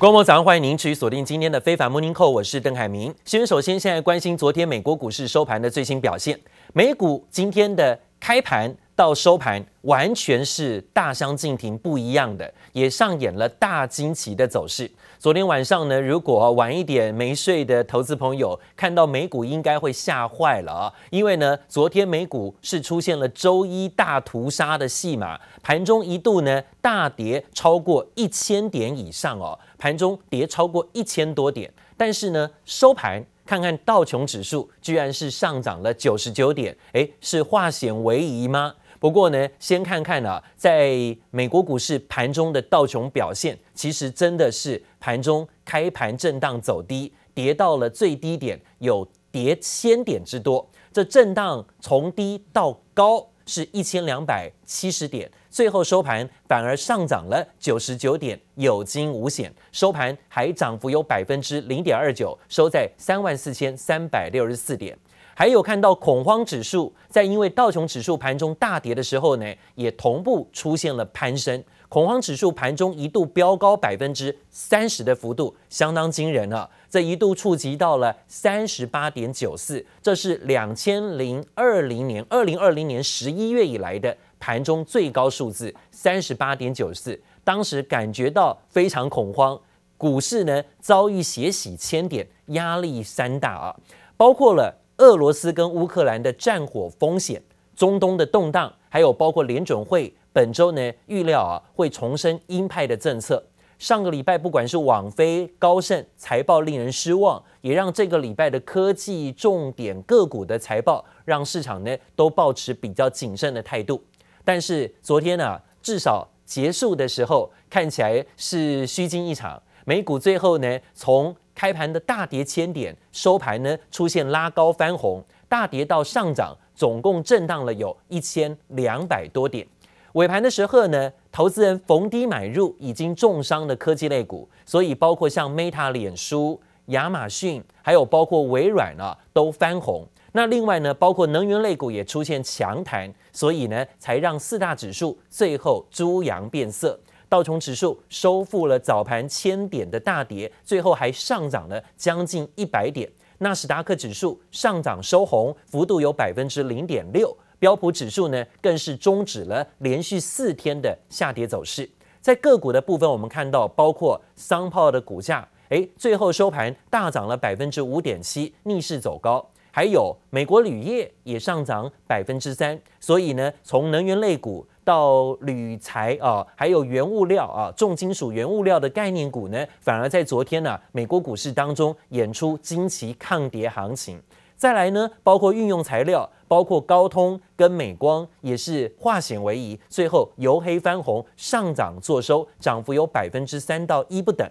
观摩早上欢迎您持续锁定今天的非凡 Morning Call，我是邓海明。先首先现在关心昨天美国股市收盘的最新表现，美股今天的开盘。到收盘完全是大相径庭，不一样的，也上演了大惊奇的走势。昨天晚上呢，如果晚一点没睡的投资朋友看到美股，应该会吓坏了啊！因为呢，昨天美股是出现了周一大屠杀的戏码，盘中一度呢大跌超过一千点以上哦，盘中跌超过一千多点，但是呢收盘。看看道琼指数居然是上涨了九十九点，诶，是化险为夷吗？不过呢，先看看啊，在美国股市盘中的道琼表现，其实真的是盘中开盘震荡走低，跌到了最低点，有跌千点之多。这震荡从低到高是一千两百七十点。最后收盘反而上涨了九十九点，有惊无险。收盘还涨幅有百分之零点二九，收在三万四千三百六十四点。还有看到恐慌指数在因为道琼指数盘中大跌的时候呢，也同步出现了攀升。恐慌指数盘中一度飙高百分之三十的幅度，相当惊人了。这一度触及到了三十八点九四，这是两千零二零年二零二零年十一月以来的。盘中最高数字三十八点九四，当时感觉到非常恐慌，股市呢遭遇血洗千点，压力山大啊，包括了俄罗斯跟乌克兰的战火风险、中东的动荡，还有包括联准会本周呢预料啊会重申鹰派的政策。上个礼拜不管是网飞、高盛财报令人失望，也让这个礼拜的科技重点个股的财报让市场呢都保持比较谨慎的态度。但是昨天呢、至少结束的时候看起来是虚惊一场。美股最后呢，从开盘的大跌千点，收盘呢出现拉高翻红，大跌到上涨，总共震荡了有一千两百多点。尾盘的时候呢，投资人逢低买入已经重伤的科技类股，所以包括像 Meta、脸书、亚马逊，还有包括微软啊，都翻红。那另外呢，包括能源类股也出现强弹，所以呢，才让四大指数最后猪羊变色。道琼指数收复了早盘千点的大跌，最后还上涨了将近一百点。纳斯达克指数上涨收红，幅度有百分之零点六。标普指数呢，更是终止了连续四天的下跌走势。在个股的部分，我们看到包括桑泡的股价，诶，最后收盘大涨了百分之五点七，逆势走高。还有美国铝业也上涨百分之三，所以呢，从能源类股到铝材啊，还有原物料啊，重金属原物料的概念股呢，反而在昨天呢、美国股市当中演出惊奇抗跌行情。再来呢，包括运用材料，包括高通跟美光也是化险为夷，最后由黑翻红，上涨作收，涨幅有百分之三到一不等。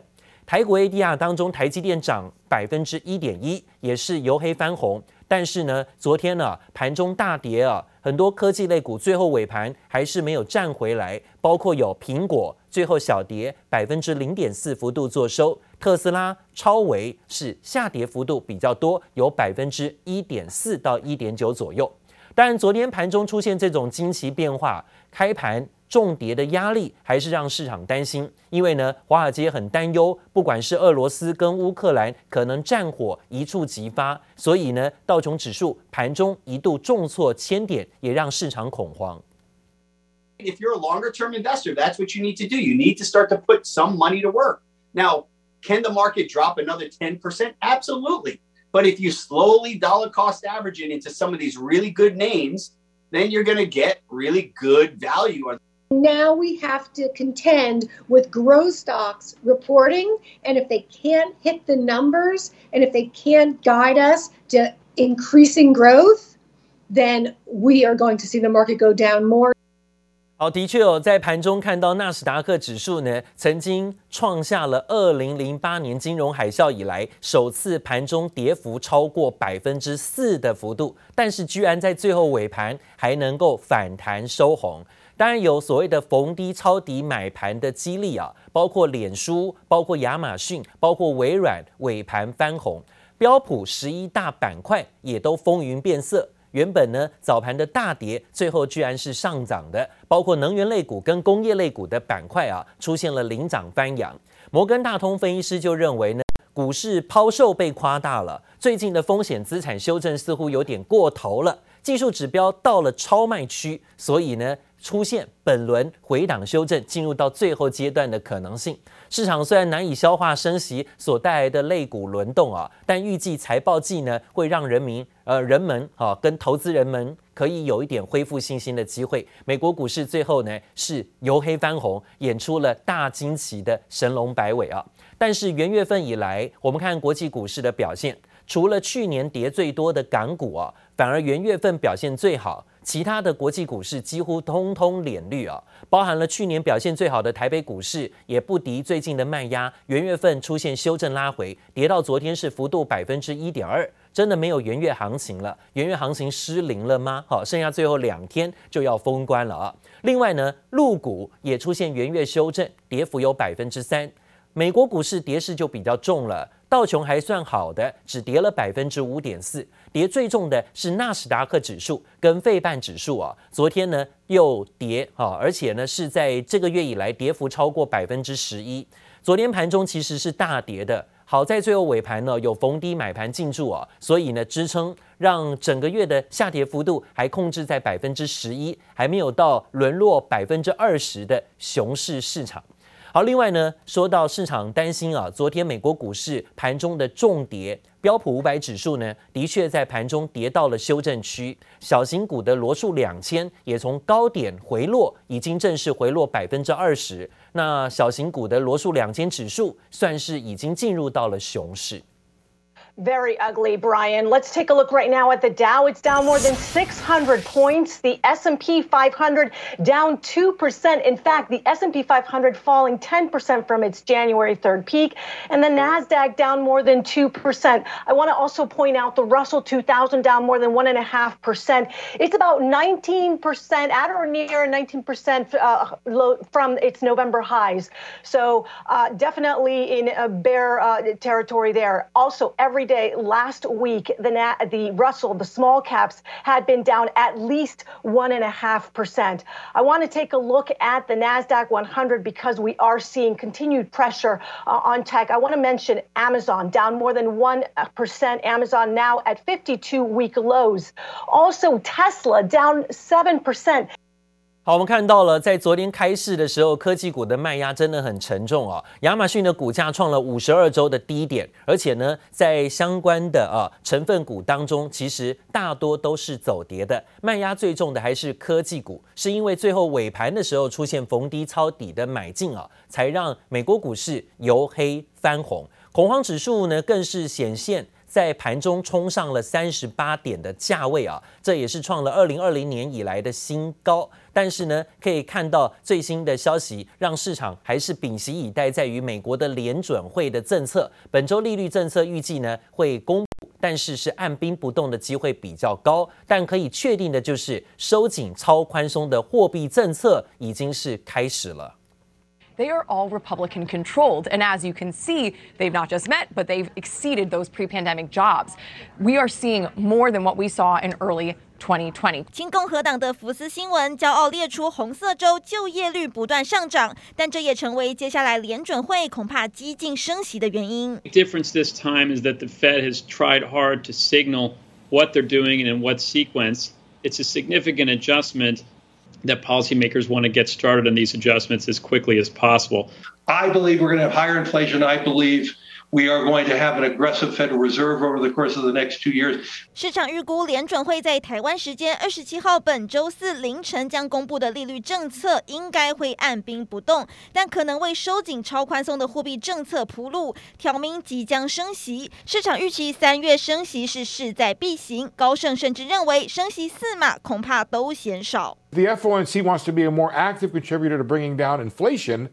台股 ADR 当中，台积电涨百分之一点一，也是由黑翻红。但是呢，昨天呢、盘中大跌啊，很多科技类股最后尾盘还是没有站回来，包括有苹果最后小跌百分之零点四幅度做收，特斯拉、超维是下跌幅度比较多，有百分之一点四到一点九左右。但，昨天盘中出现这种惊奇变化，开盘。重跌的压力还是让市场担心，因为呢，华尔街很担忧，不管是俄罗斯跟乌克兰可能战火一触即发，所以呢，道琼指数盘中一度重挫千点，也让市场恐慌。If you're a longer term investor, that's what you need to do. You need to start to put some money to work. Now, can the market drop another 10%? Absolutely. But if you slowly dollar cost average it into some of these really good names, then you're going to get really good value. Now we have to contend with growth stocks reporting, and if they can't hit the numbers, and if they can't guide us to increasing growth, then we are going to see the market go down more. 好，的确哦，在盘中看到纳斯达克指数呢，曾经创下了二零零八年金融海啸以来首次盘中跌幅超过百分之四的幅度，但是居然在最后尾盘还能够反弹收红。 当然有所谓的逢低抄底买盘的激励啊，包括脸书、包括亚马逊、包括微软尾盘翻红，标普十一大板块也都风云变色。原本呢早盘的大跌，最后居然是上涨的，包括能源类股跟工业类股的板块啊，出现了领涨翻扬。摩根大通分析师就认为呢，股市抛售被夸大了，最近的风险资产修正似乎有点过头了，技术指标到了超卖区，所以呢，出现本轮回档修正进入到最后阶段的可能性。市场虽然难以消化升息所带来的类股轮动啊，但预计财报季呢会让人民呃人们啊跟投资人们可以有一点恢复信心的机会。美国股市最后呢是由黑翻红，演出了大惊奇的神龙摆尾啊。但是元月份以来，我们看国际股市的表现，除了去年跌最多的港股啊，反而元月份表现最好。其他的国际股市几乎通通脸绿啊，包含了去年表现最好的台北股市，也不敌最近的卖压，元月份出现修正拉回，跌到昨天是幅度百分之一点二，真的没有元月行情了，元月行情失灵了吗？好，剩下最后两天就要封关了啊。另外呢，陆股也出现元月修正，跌幅有百分之三，美国股市跌势就比较重了。道琼还算好的，只跌了百分之五点四，跌最重的是纳斯达克指数跟费半指数啊，昨天呢又跌啊，而且呢是在这个月以来跌幅超过百分之十一。昨天盘中其实是大跌的，好在最后尾盘呢有逢低买盘进驻啊，所以呢支撑让整个月的下跌幅度还控制在百分之十一，还没有到沦落百分之二十的熊市市场。好，另外呢，说到市场担心啊，昨天美国股市盘中的重跌，标普五百指数呢，的确在盘中跌到了修正区，小型股的罗数两千也从高点回落，已经正式回落百分之二十。那小型股的罗数两千指数算是已经进入到了熊市。Very ugly, Brian. Let's take a look right now at the Dow. It's down more than 600 points. The S&P 500 down 2%. In fact, the S&P 500 falling 10% from its January 3rd peak, and the Nasdaq down more than 2%. I want to also point out the Russell 2000 down more than 1.5%. It's about 19% at or near 19% uh, from its November highs. So uh, definitely in a bear uh, territory there. Also, every day last week, the, the Russell, the small caps, had been down at least 1.5%. I want to take a look at the NASDAQ 100 because we are seeing continued pressure uh, on tech. I want to mention Amazon down more than 1%. Amazon now at 52 week lows. Also, Tesla down 7%. 好，我们看到了，在昨天开市的时候，科技股的卖压真的很沉重啊。亚马逊的股价创了五十二周的低点，而且呢，在相关的啊成分股当中，其实大多都是走跌的。卖压最重的还是科技股，是因为最后尾盘的时候出现逢低抄底的买进啊，才让美国股市由黑翻红。恐慌指数呢，更是显现。在盘中冲上了三十八点的价位啊，这也是创了二零二零年以来的新高。但是呢，可以看到最新的消息，让市场还是屏息以待，在于美国的联准会的政策。本周利率政策预计呢会公布，但是是按兵不动的机会比较高。但可以确定的就是，收紧超宽松的货币政策已经是开始了。they are all Republican controlled. And as you can see, they've not just met, but they've exceeded those pre pandemic jobs. We are seeing more than what we saw in early 2020. 亲共和党的福斯新闻骄傲列出红色州就业率不断上涨，但这也成为接下来联准会恐怕激进升息的原因。The difference this time is that the Fed has tried hard to signal what they're doing and in what sequence. It's a significant adjustment that policymakers want to get started on these adjustments as quickly as possible. I believe we're going to have higher inflation. I believe we are going to have an aggressive Federal Reserve over the course of the next two years. 市场预估联准会在台湾时间二十七号本周四凌晨将公布的利率政策应该会按兵不动，但可能为收紧超宽松的货币政策铺路，挑明即将升息。市场预期三月升息是势在必行，高盛甚至认为升息四码恐怕都嫌少。The FOMC wants to be a more active contributor to bringing down inflation.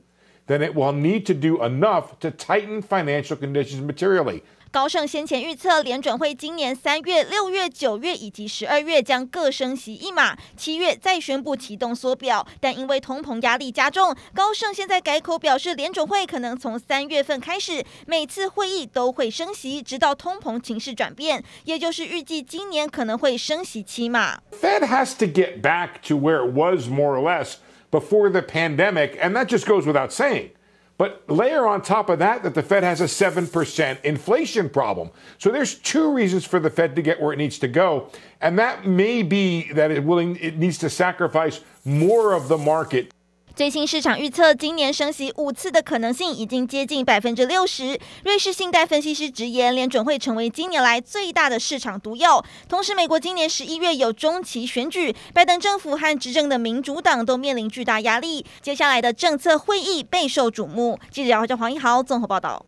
Then it will need to do enough to tighten financial conditions materially. 高盛先前预测，联准会今年三月、六月、九月以及十二月将各升息一码，七月再宣布启动缩表。但因为通膨压力加重，高盛现在改口表示，联准会可能从三月份开始，每次会议都会升息，直到通膨情势转变，也就是预计今年可能会升息七码。Fed has to get back to where it was more or less before the pandemic, and that just goes without saying. But layer on top of that that the Fed has a 7% inflation problem. So there's two reasons for the Fed to get where it needs to go. And that may be that it willing it needs to sacrifice more of the market 最新市场预测，今年升息五次的可能性已经接近百分之六十。瑞士信贷分析师直言，联准会成为今年来最大的市场毒药。同时，美国今年十一月有中期选举，拜登政府和执政的民主党都面临巨大压力。接下来的政策会议备受瞩目。记者姚黄一豪综合报道。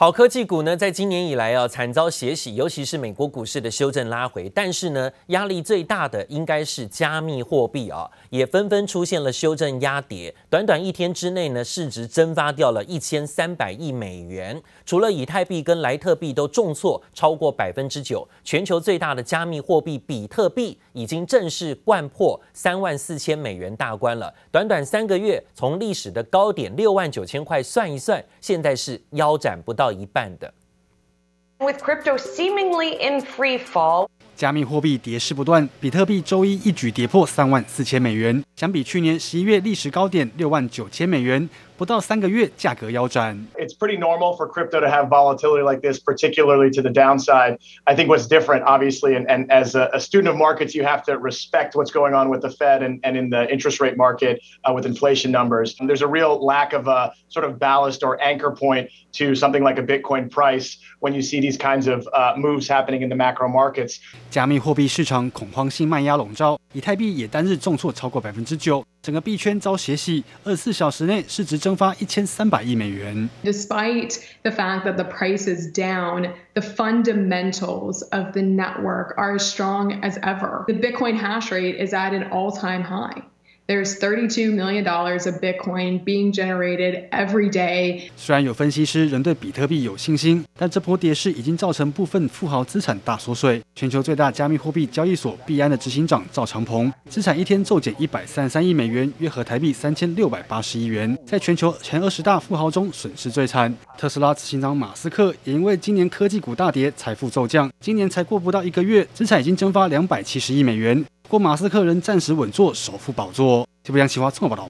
好，科技股呢，在今年以来啊，惨遭血洗，尤其是美国股市的修正拉回。但是呢，压力最大的应该是加密货币啊，也纷纷出现了修正压跌。短短一天之内呢，市值蒸发掉了一千三百亿美元。除了以太币跟莱特币都重挫超过百分之九，全球最大的加密货币比特币已经正式贯破三万四千美元大关了。短短三个月，从历史的高点六万九千块算一算，现在是腰斩不到到一半的。With crypto seemingly in free fall. 加密货币跌势不断，比特币周一一举跌破三万四千美元，相比去年十一月历史高点六万九千美元，不到三个月价格腰斩。It's pretty normal for crypto to have volatility like this, particularly to the downside. I think what's different, obviously, and, and as a, a student of markets, you have to respect what's going on with the Fed and, and in the interest rate market uh, with inflation numbers. And there's a real lack of a sort of ballast or anchor point to something like a Bitcoin price when you see these kinds of uh, moves happening in the macro markets. 加密货币市场恐慌性卖压笼罩，以太币也单日重挫超过百分之九， 整个币圈遭血洗，二十四小时内市值蒸发一千三百亿美元。Despite the fact that the price is down, the fundamentals of the network are as strong as ever. The Bitcoin hash rate is at an all-time high. There's 32 million dollars of Bitcoin being generated every day. 虽然有分析师仍对比特币有信心，但这波跌势已经造成部分富豪资产大缩水。全球最大加密货币交易所币安的执行长赵长鹏，资产一天骤减一百三十三亿美元，约合台币三千六百八十亿元，在全球前二十大富豪中损失最惨。特斯拉执行长马斯克也因为今年科技股大跌，财富骤降，今年才过不到一个月，资产已经蒸发两百七十亿美元。不过马斯克仍暂时稳坐首富宝座。这不杨奇华综合报道。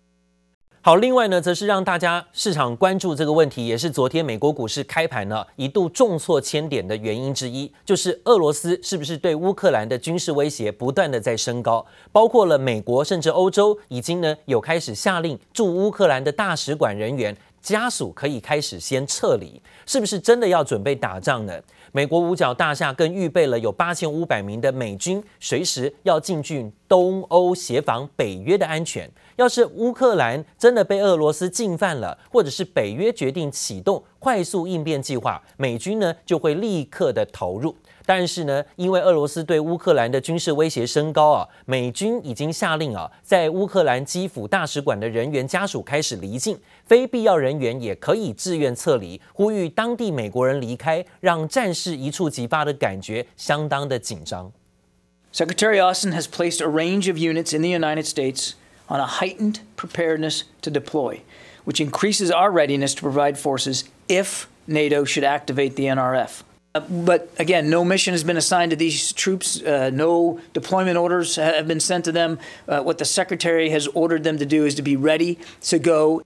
好，另外呢，则是让大家市场关注这个问题，也是昨天美国股市开盘呢一度重挫千点的原因之一，就是俄罗斯是不是对乌克兰的军事威胁不断的在升高，包括了美国甚至欧洲已经呢有开始下令驻乌克兰的大使馆人员家属可以开始先撤离，是不是真的要准备打仗呢？美国五角大厦更预备了有八千五百名的美军，随时要进军东欧协防北约的安全。要是乌克兰真的被俄罗斯进犯了，或者是北约决定启动快速应变计划，美军呢就会立刻的投入。但是呢，因为俄罗斯对乌克兰的军事威胁升高啊，美军已经下令啊，在乌克兰基辅大使馆的人员家属开始离境，非必要人员也可以自愿撤离，呼吁当地美国人离开，让战事一触即发的感觉相当的紧张。Secretary Austin has placed a range of units in the United States on a heightened preparedness to deploy, which increases our readiness to provide forces if NATO should activate the NRF. Uh, but again, no mission has been assigned to these troops. Uh, no deployment orders have been sent to them. Uh, what the secretary has ordered them to do is to be ready to go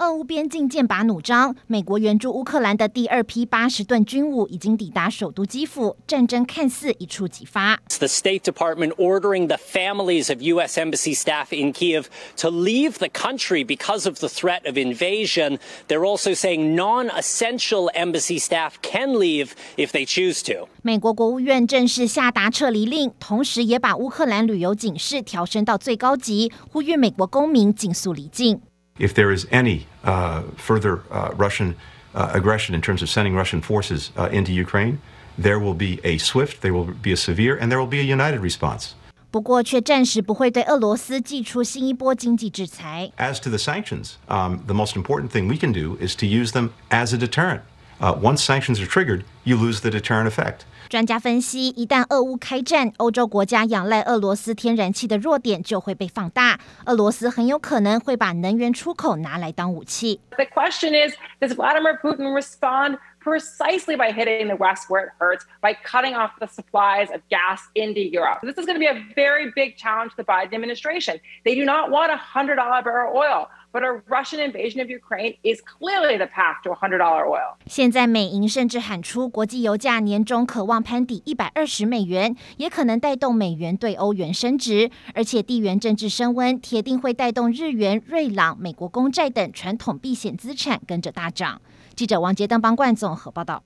俄乌边境剑拔弩张，美国援助乌克兰的第二批八十吨军武已经抵达首都基辅，战争看似一触即发。The State Department ordering the families of U.S. Embassy staff in Kiev to leave the country because of the threat of invasion. They're also saying non-essential embassy staff can leave if they choose to. 美国国务院正式下达撤离令，同时也把乌克兰旅游警示调升到最高级，呼吁美国公民尽速离境。if there is any uh, further uh, Russian uh, aggression in terms of sending Russian forces uh, into Ukraine, there will be a swift, there will be a severe, and there will be a united response. 不过，却暂时不会对俄罗斯祭出新一波经济制裁。As to the sanctions, um, the most important thing we can do is to use them as a deterrent. Uh, once sanctions are triggered, you lose the deterrent effect. 专家分析，一旦俄乌开战，欧洲国家仰赖俄罗斯天然气的弱点就会被放大，俄罗斯很有可能会把能源出口拿来当武器。The question is, does Vladimir Putin respond precisely by hitting the West where it hurts, by cutting off the supplies of gas into Europe? This is going to be a very big challenge to the Biden administration. They do not want a $100 barrel oil. But a Russian invasion of Ukraine is clearly the path to $100 oil. 现在美银甚至喊出国际油价年终渴望攀抵一百二十美元，也可能带动美元对欧元升值，而且地缘政治升温，铁定会带动日元、瑞郎、美国公债等传统避险资产跟着大涨。记者王杰登邦冠综合报道。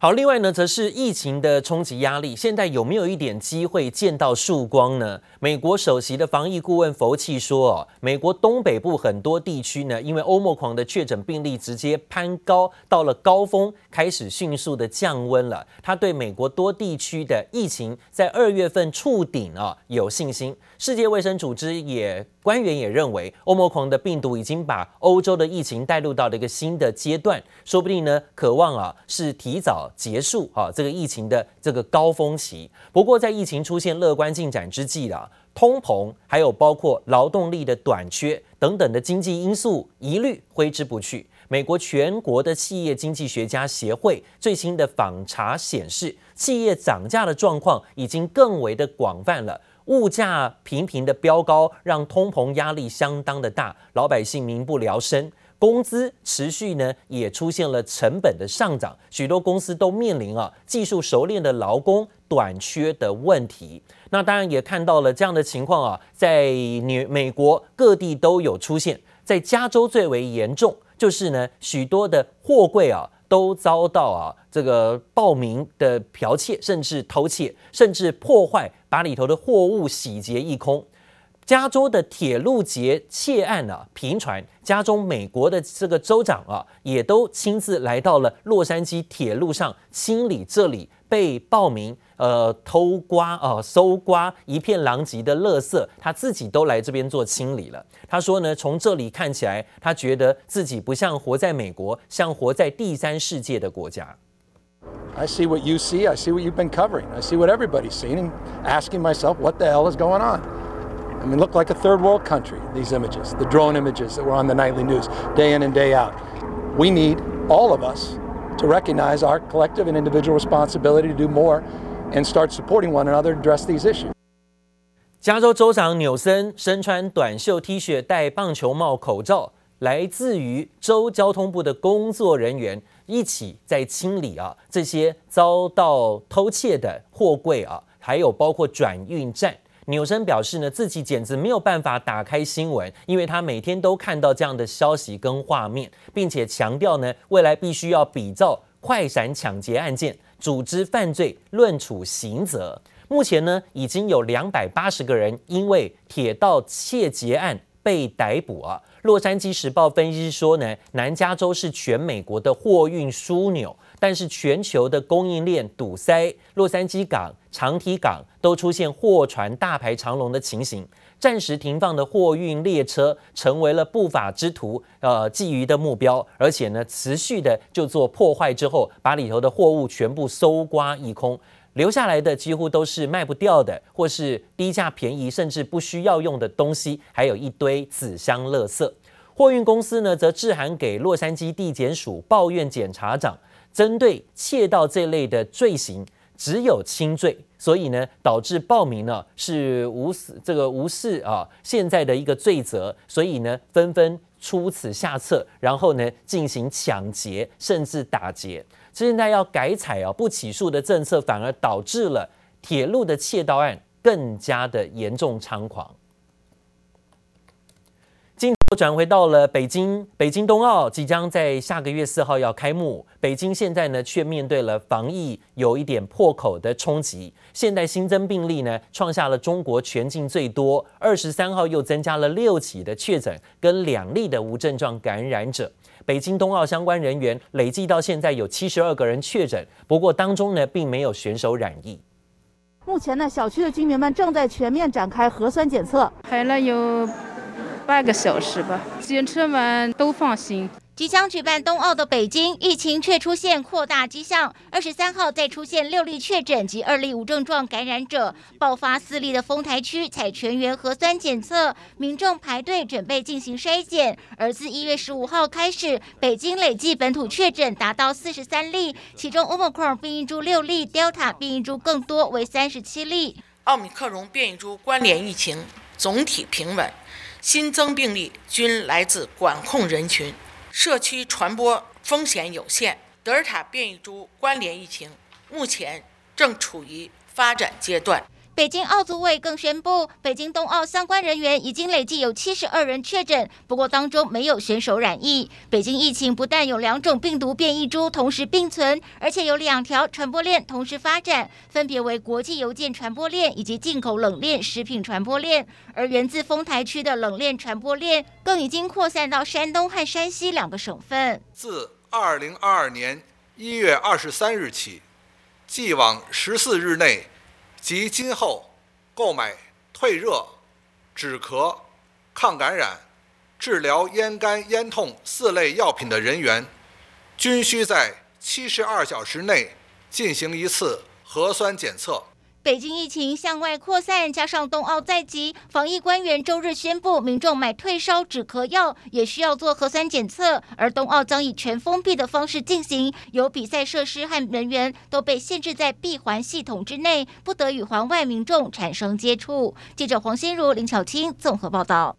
好，另外呢，则是疫情的冲击压力，现在有没有一点机会见到曙光呢？美国首席的防疫顾问佛奇说，哦，美国东北部很多地区呢，因为欧莫狂的确诊病例直接攀高，到了高峰，开始迅速的降温了。他对美国多地区的疫情在二月份触顶啊有信心。世界卫生组织也官员也认为，欧莫狂的病毒已经把欧洲的疫情带入到了一个新的阶段，说不定呢，渴望啊是提早结束啊这个疫情的这个高峰期。不过在疫情出现乐观进展之际啊，通膨还有包括劳动力的短缺等等的经济因素一律挥之不去。美国全国的企业经济学家协会最新的访查显示，企业涨价的状况已经更为的广泛了。物价频频的飙高，让通膨压力相当的大，老百姓民不聊生。工资持续呢，也出现了成本的上涨，许多公司都面临啊技术熟练的劳工短缺的问题。那当然也看到了这样的情况啊，在纽美国各地都有出现，在加州最为严重，就是呢许多的货柜啊。都遭到啊这个暴民的剽窃，甚至偷窃，甚至破坏，把里头的货物洗劫一空。加州的铁路劫窃案啊频传，加州美国的这个州长啊也都亲自来到了洛杉矶铁路上清理这里被暴民呃偷刮啊、搜刮一片狼藉的垃圾，他自己都来这边做清理了。他说呢，从这里看起来，他觉得自己不像活在美国，像活在第三世界的国家。I see what you see. I see what you've been covering. I see what everybody's seen, and asking myself, what the hell is going on? I mean, look like a third world country, these images, the drone images that were on the nightly news day in and day out. We need all of us to recognize our collective and individual responsibility to do more and start supporting one another to address these issues. 加州州长纽森身穿短袖 T 恤、戴棒球帽、口罩，来自于州交通部的工作人员一起在清理啊这些遭到偷窃的货柜啊，还有包括转运站。纽森表示呢，自己简直没有办法打开新闻，因为他每天都看到这样的消息跟画面，并且强调呢，未来必须要比照快闪抢劫案件，组织犯罪论处刑责。目前呢，已经有两百八十个人因为铁道窃劫案被逮捕啊。洛杉矶时报分析说呢，南加州是全美国的货运枢纽。但是全球的供应链堵塞，洛杉矶港、长堤港都出现货船大排长龙的情形，暂时停放的货运列车成为了不法之徒呃觊觎的目标，而且呢，持续的就做破坏之后，把里头的货物全部搜刮一空，留下来的几乎都是卖不掉的，或是低价便宜甚至不需要用的东西，还有一堆纸箱垃圾。货运公司呢，则致函给洛杉矶地检署抱怨检察长。针对窃盗这类的罪行，只有轻罪，所以呢，导致暴民呢是无视这个无视啊现在的一个罪责，所以呢，纷纷出此下策，然后呢进行抢劫，甚至打劫。现在要改采啊不起诉的政策，反而导致了铁路的窃盗案更加的严重猖狂。转回到了北京，北京冬奥即将在下个月四号要开幕。北京现在呢，却面对了防疫有一点破口的冲击。现在新增病例呢，创下了中国全境最多。二十三号又增加了六起的确诊，跟两例的无症状感染者。北京冬奥相关人员累计到现在有七十二个人确诊，不过当中呢，并没有选手染疫。目前呢，小区的居民们正在全面展开核酸检测，排了有。半个小时吧，检测完都放心。即将举办冬奥的北京，疫情却出现扩大迹象。二十三号再出现六例确诊及二例无症状感染者，爆发四例的丰台区采全员核酸检测，民众排队准备进行筛检。而自一月十五号开始，北京累计本土确诊达到四十三例，其中 Omicron 变异株六例，Delta 变异株更多为三十七例。奥密克戎变异株关联疫情总体平稳。新增病例均来自管控人群，社区传播风险有限。德尔塔变异株关联疫情目前正处于发展阶段。北京奥组委更宣布，北京冬奥相关人员已经累计有七十二人确诊，不过当中没有选手染疫。北京疫情不但有两种病毒变异株同时并存，而且有两条传播链同时发展，分别为国际邮件传播链以及进口冷链食品传播链。而源自丰台区的冷链传播链更已经扩散到山东和山西两个省份。自二零二二年一月二十三日起，既往十四日内。及今后购买退热、止咳、抗感染、治疗咽干咽痛四类药品的人员，均需在七十二小时内进行一次核酸检测。北京疫情向外扩散，加上冬奥在即，防疫官员周日宣布，民众买退烧止咳药也需要做核酸检测。而冬奥将以全封闭的方式进行，有比赛设施和人员都被限制在闭环系统之内，不得与环外民众产生接触。记者黄心如、林巧清综合报道。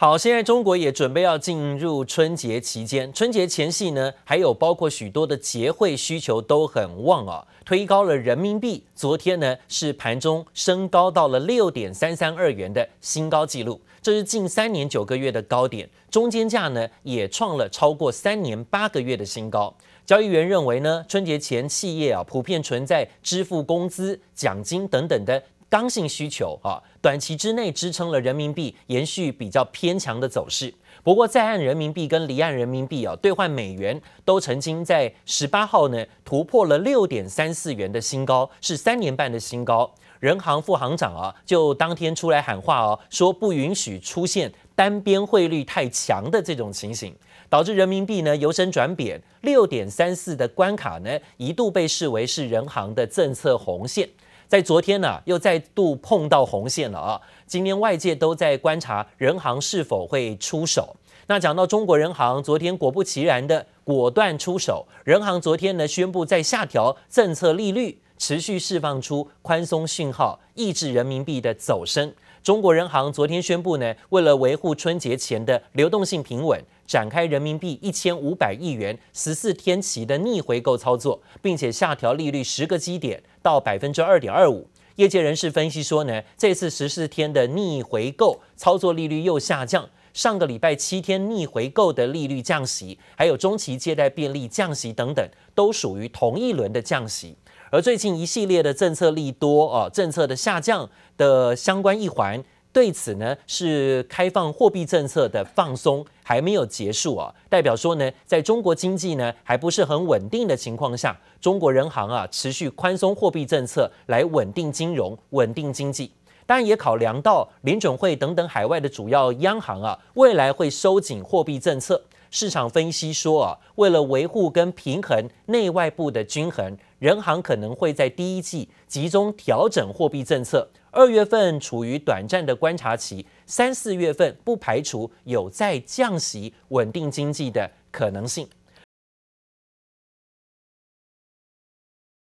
好，现在中国也准备要进入春节期间，春节前夕呢，还有包括许多的节会需求都很旺啊，推高了人民币。昨天呢是盘中升高到了六点三三二元的新高纪录，这是近三年九个月的高点，中间价呢也创了超过三年八个月的新高。交易员认为呢，春节前企业啊普遍存在支付工资、奖金等等的。刚性需求啊，短期之内支撑了人民币延续比较偏强的走势。不过，在岸人民币跟离岸人民币啊兑换美元都曾经在十八号呢突破了六点三四元的新高，是三年半的新高。人行副行长啊就当天出来喊话哦，说不允许出现单边汇率太强的这种情形，导致人民币呢由升转贬，六点三四的关卡呢一度被视为是人行的政策红线。在昨天呢、又再度碰到红线了啊！今天外界都在观察人行是否会出手。那讲到中国人行，昨天果不其然的果断出手。人行昨天呢宣布在下调政策利率，持续释放出宽松讯号，抑制人民币的走升。中国人行昨天宣布呢，为了维护春节前的流动性平稳。展开人民币一千五百亿元十四天期的逆回购操作，并且下调利率十个基点到百分之二点二五。业界人士分析说呢，这次十四天的逆回购操作利率又下降，上个礼拜七天逆回购的利率降息，还有中期借贷便利降息等等，都属于同一轮的降息。而最近一系列的政策利多啊，政策的下降的相关一环。对此呢，是开放货币政策的放松还没有结束啊，代表说呢，在中国经济呢还不是很稳定的情况下，中国人行啊持续宽松货币政策来稳定金融、稳定经济。当然也考量到联准会等等海外的主要央行啊，未来会收紧货币政策。市场分析说啊，为了维护跟平衡内外部的均衡，人行可能会在第一季集中调整货币政策。二月份处于短暂的观察期，三四月份不排除有再降息稳定经济的可能性。